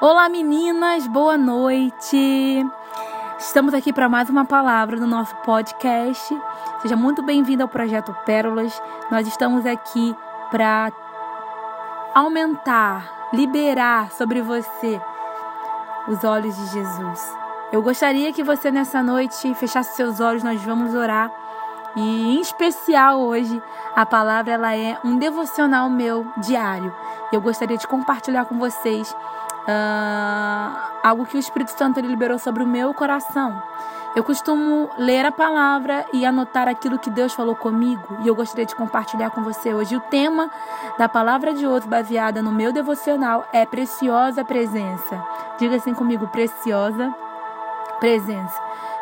Olá meninas, boa noite. Estamos aqui para mais uma palavra no nosso podcast. Seja muito bem-vindo ao projeto Pérolas. Nós estamos aqui para aumentar, liberar sobre você os olhos de Jesus. Eu gostaria que você nessa noite fechasse seus olhos, nós vamos orar. E em especial hoje, a palavra ela é um devocional meu diário. Eu gostaria de compartilhar com vocês uh, algo que o Espírito Santo ele liberou sobre o meu coração. Eu costumo ler a palavra e anotar aquilo que Deus falou comigo e eu gostaria de compartilhar com você hoje. O tema da palavra de hoje, baseada no meu devocional, é Preciosa Presença. Diga assim comigo: Preciosa Presença.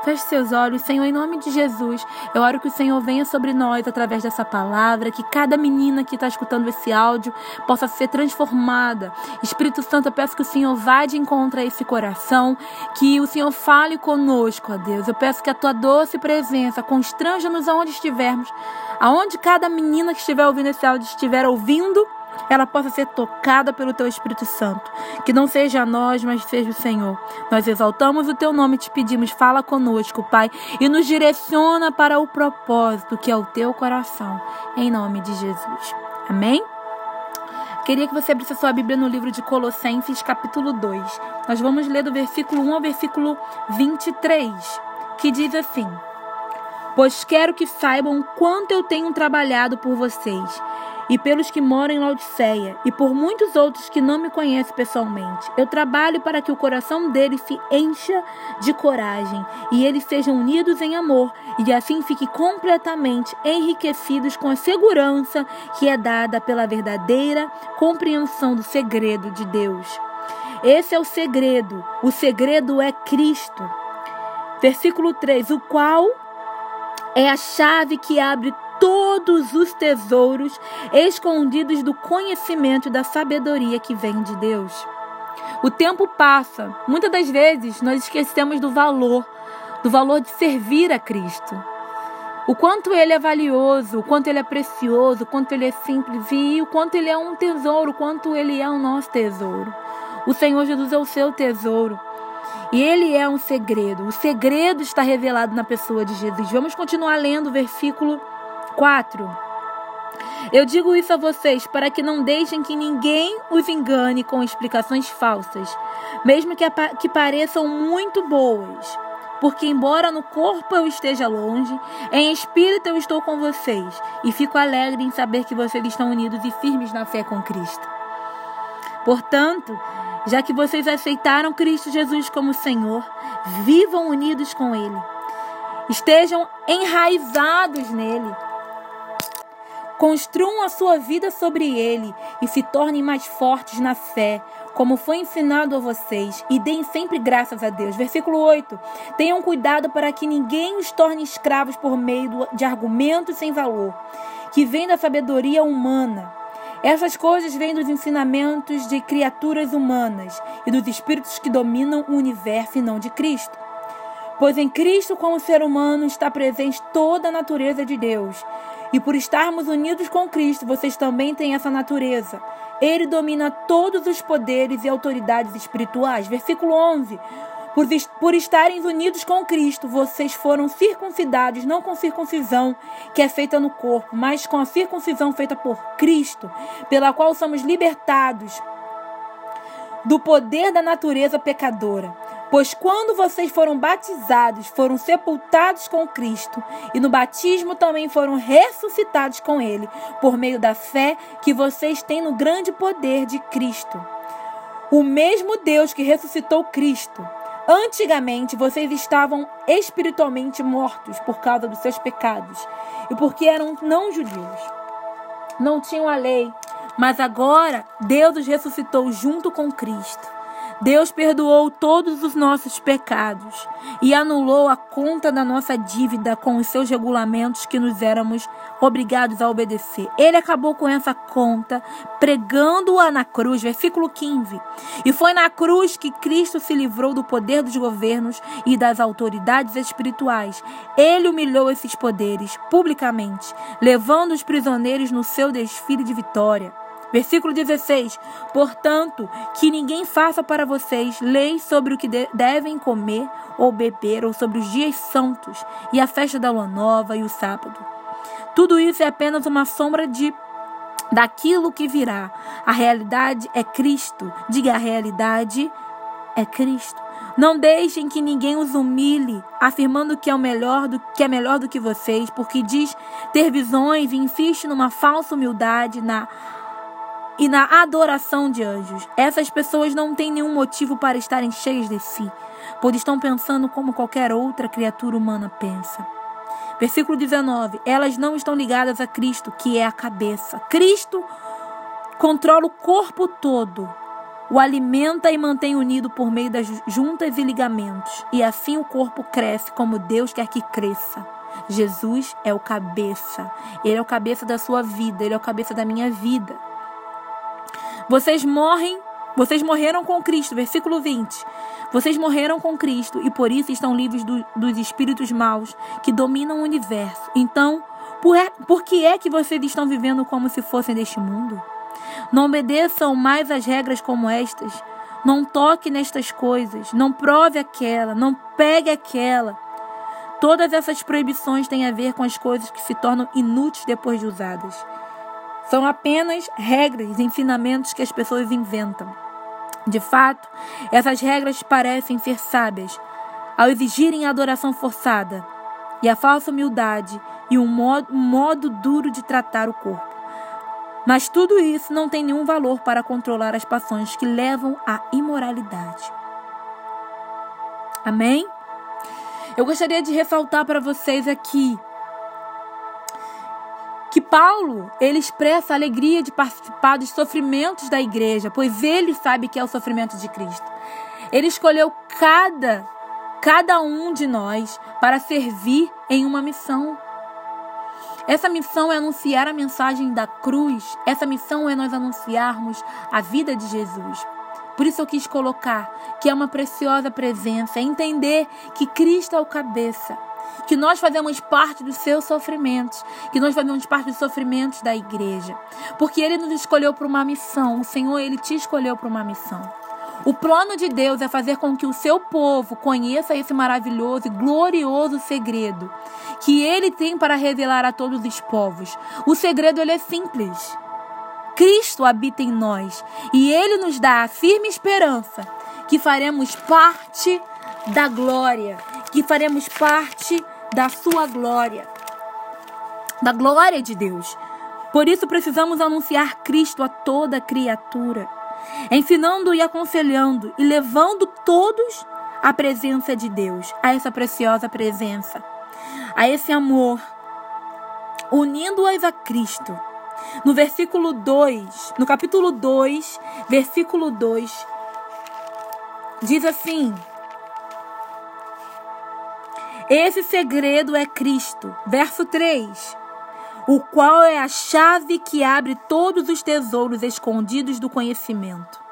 Feche seus olhos, Senhor, em nome de Jesus. Eu oro que o Senhor venha sobre nós através dessa palavra, que cada menina que está escutando esse áudio possa ser transformada. Espírito Santo, eu peço que o Senhor vá de encontro a esse coração, que o Senhor fale conosco, ó Deus. Eu peço que a tua doce presença constranja-nos aonde estivermos, aonde cada menina que estiver ouvindo esse áudio estiver ouvindo ela possa ser tocada pelo Teu Espírito Santo. Que não seja nós, mas seja o Senhor. Nós exaltamos o Teu nome e te pedimos, fala conosco, Pai, e nos direciona para o propósito que é o Teu coração. Em nome de Jesus. Amém? Queria que você abrisse a sua Bíblia no livro de Colossenses, capítulo 2. Nós vamos ler do versículo 1 ao versículo 23, que diz assim: Pois quero que saibam quanto eu tenho trabalhado por vocês e pelos que moram em Laodiceia, e por muitos outros que não me conhecem pessoalmente. Eu trabalho para que o coração deles se encha de coragem e eles sejam unidos em amor, e assim fiquem completamente enriquecidos com a segurança que é dada pela verdadeira compreensão do segredo de Deus. Esse é o segredo. O segredo é Cristo. Versículo 3: O qual é a chave que abre todos os tesouros escondidos do conhecimento e da sabedoria que vem de Deus. O tempo passa, muitas das vezes nós esquecemos do valor, do valor de servir a Cristo. O quanto ele é valioso, o quanto ele é precioso, o quanto ele é simples e o quanto ele é um tesouro, o quanto ele é o nosso tesouro. O Senhor Jesus é o seu tesouro. E ele é um segredo. O segredo está revelado na pessoa de Jesus. Vamos continuar lendo o versículo 4. Eu digo isso a vocês para que não deixem que ninguém os engane com explicações falsas, mesmo que, que pareçam muito boas. Porque, embora no corpo eu esteja longe, em espírito eu estou com vocês e fico alegre em saber que vocês estão unidos e firmes na fé com Cristo. Portanto, já que vocês aceitaram Cristo Jesus como Senhor, vivam unidos com Ele. Estejam enraizados nele Construam a sua vida sobre ele e se tornem mais fortes na fé, como foi ensinado a vocês, e deem sempre graças a Deus. Versículo 8. Tenham cuidado para que ninguém os torne escravos por meio de argumentos sem valor, que vêm da sabedoria humana. Essas coisas vêm dos ensinamentos de criaturas humanas e dos espíritos que dominam o universo e não de Cristo. Pois em Cristo, como ser humano, está presente toda a natureza de Deus. E por estarmos unidos com Cristo, vocês também têm essa natureza. Ele domina todos os poderes e autoridades espirituais. Versículo 11. Por, por estarem unidos com Cristo, vocês foram circuncidados, não com circuncisão que é feita no corpo, mas com a circuncisão feita por Cristo, pela qual somos libertados do poder da natureza pecadora. Pois quando vocês foram batizados, foram sepultados com Cristo, e no batismo também foram ressuscitados com Ele, por meio da fé que vocês têm no grande poder de Cristo. O mesmo Deus que ressuscitou Cristo. Antigamente vocês estavam espiritualmente mortos por causa dos seus pecados e porque eram não judeus. Não tinham a lei, mas agora Deus os ressuscitou junto com Cristo Deus perdoou todos os nossos pecados e anulou a conta da nossa dívida com os seus regulamentos que nos éramos obrigados a obedecer. Ele acabou com essa conta pregando-a na cruz, versículo 15. E foi na cruz que Cristo se livrou do poder dos governos e das autoridades espirituais. Ele humilhou esses poderes publicamente, levando os prisioneiros no seu desfile de vitória. Versículo 16: Portanto, que ninguém faça para vocês leis sobre o que de devem comer ou beber, ou sobre os dias santos, e a festa da lua nova e o sábado. Tudo isso é apenas uma sombra de daquilo que virá. A realidade é Cristo. Diga a realidade é Cristo. Não deixem que ninguém os humilhe, afirmando que é o melhor do que é melhor do que vocês, porque diz ter visões e insiste numa falsa humildade na e na adoração de anjos. Essas pessoas não têm nenhum motivo para estarem cheias de si, pois estão pensando como qualquer outra criatura humana pensa. Versículo 19: Elas não estão ligadas a Cristo, que é a cabeça. Cristo controla o corpo todo o alimenta e mantém unido por meio das juntas e ligamentos, e assim o corpo cresce como Deus quer que cresça. Jesus é o cabeça, ele é o cabeça da sua vida, ele é o cabeça da minha vida. Vocês morrem, vocês morreram com Cristo, versículo 20. Vocês morreram com Cristo e por isso estão livres do, dos espíritos maus que dominam o universo. Então, por, é, por que é que vocês estão vivendo como se fossem deste mundo? Não obedeçam mais as regras como estas. Não toque nestas coisas. Não prove aquela. Não pegue aquela. Todas essas proibições têm a ver com as coisas que se tornam inúteis depois de usadas. São apenas regras e ensinamentos que as pessoas inventam. De fato, essas regras parecem ser sábias ao exigirem a adoração forçada e a falsa humildade e um modo, um modo duro de tratar o corpo. Mas tudo isso não tem nenhum valor para controlar as passões que levam à imoralidade. Amém? Eu gostaria de ressaltar para vocês aqui Paulo, ele expressa a alegria de participar dos sofrimentos da igreja, pois ele sabe que é o sofrimento de Cristo. Ele escolheu cada cada um de nós para servir em uma missão. Essa missão é anunciar a mensagem da cruz. Essa missão é nós anunciarmos a vida de Jesus. Por isso eu quis colocar que é uma preciosa presença, entender que Cristo é o cabeça, que nós fazemos parte dos seus sofrimentos, que nós fazemos parte dos sofrimentos da igreja, porque ele nos escolheu para uma missão, o Senhor ele te escolheu para uma missão. O plano de Deus é fazer com que o seu povo conheça esse maravilhoso e glorioso segredo que ele tem para revelar a todos os povos. O segredo ele é simples. Cristo habita em nós e ele nos dá a firme esperança que faremos parte da glória, que faremos parte da sua glória, da glória de Deus. Por isso precisamos anunciar Cristo a toda criatura ensinando e aconselhando e levando todos à presença de Deus, a essa preciosa presença, a esse amor, unindo-as a Cristo. No versículo 2, no capítulo 2, versículo 2, diz assim: Esse segredo é Cristo. Verso 3 o qual é a chave que abre todos os tesouros escondidos do conhecimento.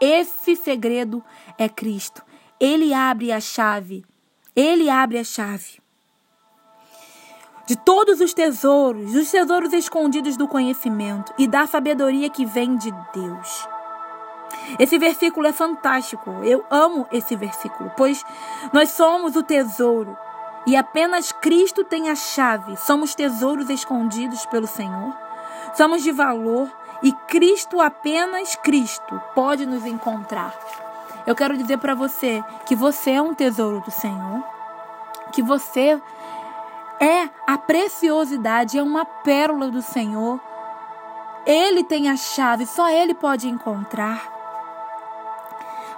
Esse segredo é Cristo. Ele abre a chave. Ele abre a chave. De todos os tesouros, os tesouros escondidos do conhecimento e da sabedoria que vem de Deus. Esse versículo é fantástico. Eu amo esse versículo, pois nós somos o tesouro e apenas Cristo tem a chave. Somos tesouros escondidos pelo Senhor. Somos de valor e Cristo, apenas Cristo, pode nos encontrar. Eu quero dizer para você que você é um tesouro do Senhor, que você é a preciosidade, é uma pérola do Senhor. Ele tem a chave, só ele pode encontrar.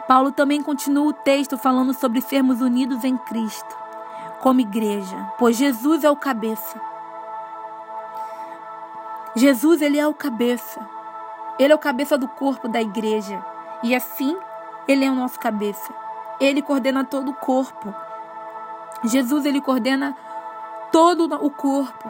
Paulo também continua o texto falando sobre sermos unidos em Cristo como igreja, pois Jesus é o cabeça. Jesus, ele é o cabeça. Ele é o cabeça do corpo da igreja. E assim, ele é o nosso cabeça. Ele coordena todo o corpo. Jesus, ele coordena todo o corpo.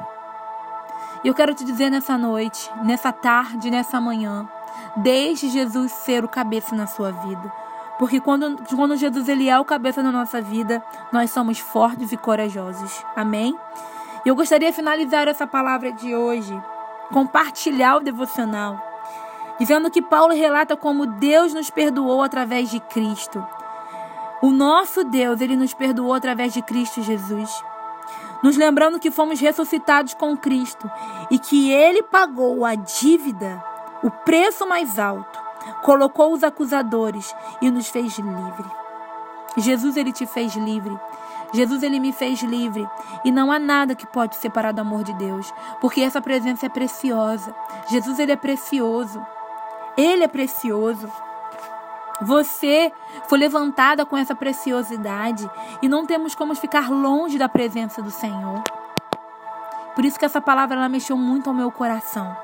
E eu quero te dizer nessa noite, nessa tarde, nessa manhã, deixe Jesus ser o cabeça na sua vida. Porque quando, quando Jesus ele é o cabeça da nossa vida, nós somos fortes e corajosos. Amém? Eu gostaria de finalizar essa palavra de hoje compartilhar o devocional, dizendo que Paulo relata como Deus nos perdoou através de Cristo. O nosso Deus, ele nos perdoou através de Cristo Jesus. Nos lembrando que fomos ressuscitados com Cristo e que ele pagou a dívida, o preço mais alto, colocou os acusadores e nos fez livre. Jesus ele te fez livre. Jesus ele me fez livre e não há nada que pode separar do amor de Deus, porque essa presença é preciosa. Jesus ele é precioso. Ele é precioso. Você foi levantada com essa preciosidade e não temos como ficar longe da presença do Senhor. Por isso que essa palavra ela mexeu muito ao meu coração.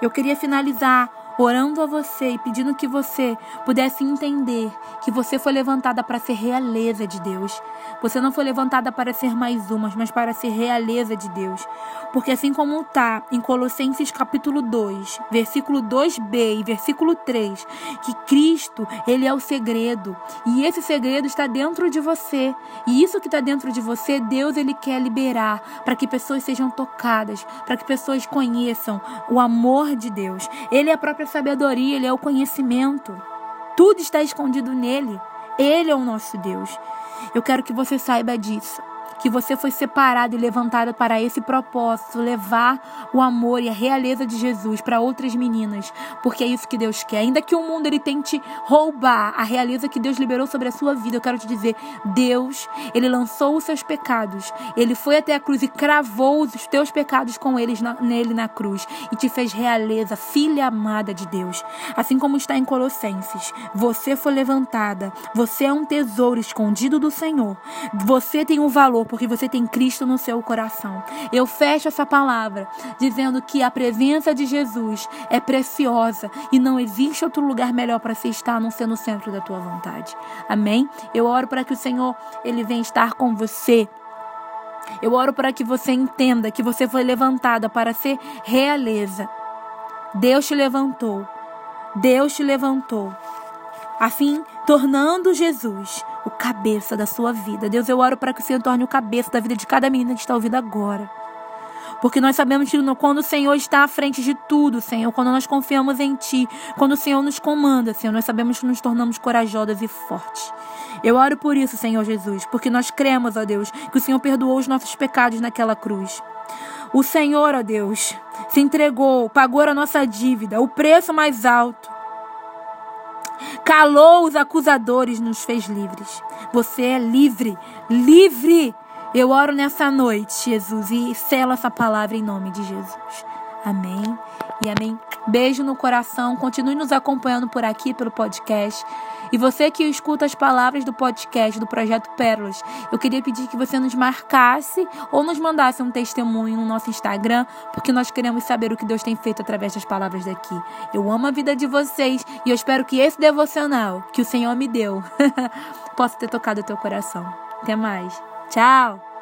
Eu queria finalizar orando a você e pedindo que você pudesse entender que você foi levantada para ser realeza de Deus. Você não foi levantada para ser mais uma, mas para ser realeza de Deus. Porque assim como está em Colossenses capítulo 2, versículo 2b e versículo 3, que Cristo, ele é o segredo, e esse segredo está dentro de você. E isso que está dentro de você, Deus ele quer liberar para que pessoas sejam tocadas, para que pessoas conheçam o amor de Deus. Ele é a própria sabedoria, ele é o conhecimento. Tudo está escondido nele. Ele é o nosso Deus. Eu quero que você saiba disso que você foi separado e levantado para esse propósito, levar o amor e a realeza de Jesus para outras meninas, porque é isso que Deus quer. Ainda que o mundo ele tente roubar a realeza que Deus liberou sobre a sua vida, eu quero te dizer, Deus, ele lançou os seus pecados, ele foi até a cruz e cravou os teus pecados com eles na, nele na cruz e te fez realeza, filha amada de Deus. Assim como está em Colossenses, você foi levantada, você é um tesouro escondido do Senhor. Você tem um valor porque você tem Cristo no seu coração. Eu fecho essa palavra dizendo que a presença de Jesus é preciosa e não existe outro lugar melhor para se estar a não ser no centro da tua vontade. Amém? Eu oro para que o Senhor ele venha estar com você. Eu oro para que você entenda que você foi levantada para ser realeza. Deus te levantou. Deus te levantou. Assim, tornando Jesus o cabeça da sua vida. Deus, eu oro para que o Senhor torne o cabeça da vida de cada menina que está ouvindo agora. Porque nós sabemos que quando o Senhor está à frente de tudo, Senhor, quando nós confiamos em Ti, quando o Senhor nos comanda, Senhor, nós sabemos que nos tornamos corajosas e fortes. Eu oro por isso, Senhor Jesus, porque nós cremos, ó Deus, que o Senhor perdoou os nossos pecados naquela cruz. O Senhor, ó Deus, se entregou, pagou a nossa dívida, o preço mais alto calou os acusadores, nos fez livres. Você é livre, livre. Eu oro nessa noite, Jesus, e selo essa palavra em nome de Jesus. Amém e amém. Beijo no coração. Continue nos acompanhando por aqui pelo podcast. E você que escuta as palavras do podcast do Projeto Pérolas, eu queria pedir que você nos marcasse ou nos mandasse um testemunho no nosso Instagram, porque nós queremos saber o que Deus tem feito através das palavras daqui. Eu amo a vida de vocês e eu espero que esse devocional que o Senhor me deu possa ter tocado o teu coração. Até mais. Tchau!